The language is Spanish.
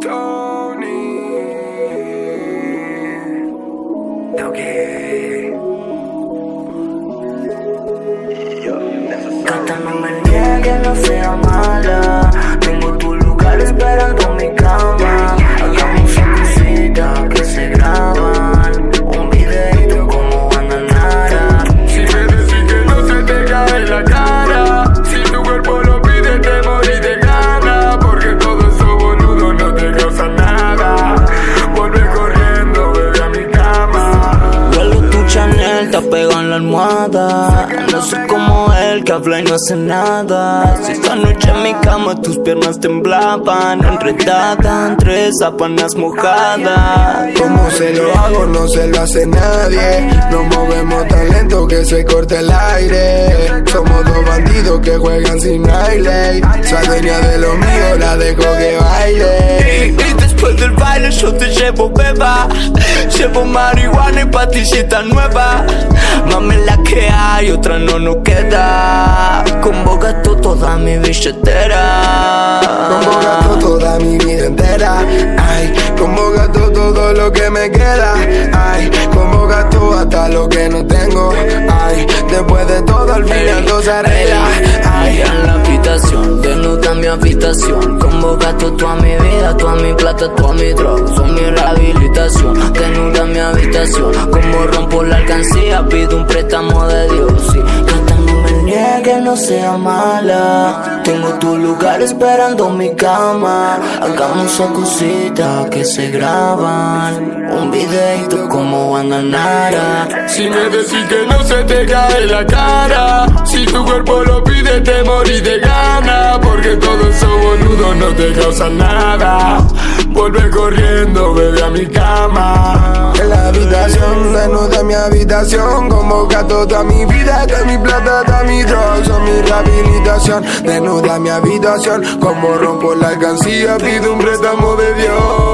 Tony. En la almohada. No soy como él que habla y no hace nada. Si esta noche en mi cama tus piernas temblaban, enredada entre sábanas mojadas. Como se lo hago, no se lo hace nadie. Nos movemos tan lento que se corta el aire. Somos dos bandidos que juegan sin baile. Soy dueña de lo mío, la dejo que baile. Y después del baile yo te llevo beba Llevo marihuana y patillitas nueva Mami la que hay, otra no nos queda Convoca tú toda mi billetera Como gasto toda mi vida entera. Ay, como gasto todo lo que me queda. Ay, como gasto hasta lo que no tengo. Ay, después de todo al final todo se arregla. Ay, en la habitación, desnuda mi habitación Convoca tú toda mi plata, toda mi droga Son mi rehabilitación, desnuda mi habitación. Como rompo la alcancía, pido un préstamo de Dios. Sí. Gata, no me niegues, no sea mala. Tengo tu lugar esperando mi cama. Hagamos esa cosita que se graban. Un videito como Nara Si me decís que no se te cae la cara. Si tu cuerpo lo pide, te morí de gana. Porque todo eso boludo no te causa nada. Vuelve corriendo, bebe a mi cama. En la habitación, desnuda mi habitación Como gasto toda mi vida, toda mi plata, toda mi droga mi rehabilitación, desnuda mi habitación Como rompo la alcancía, pido un préstamo de Dios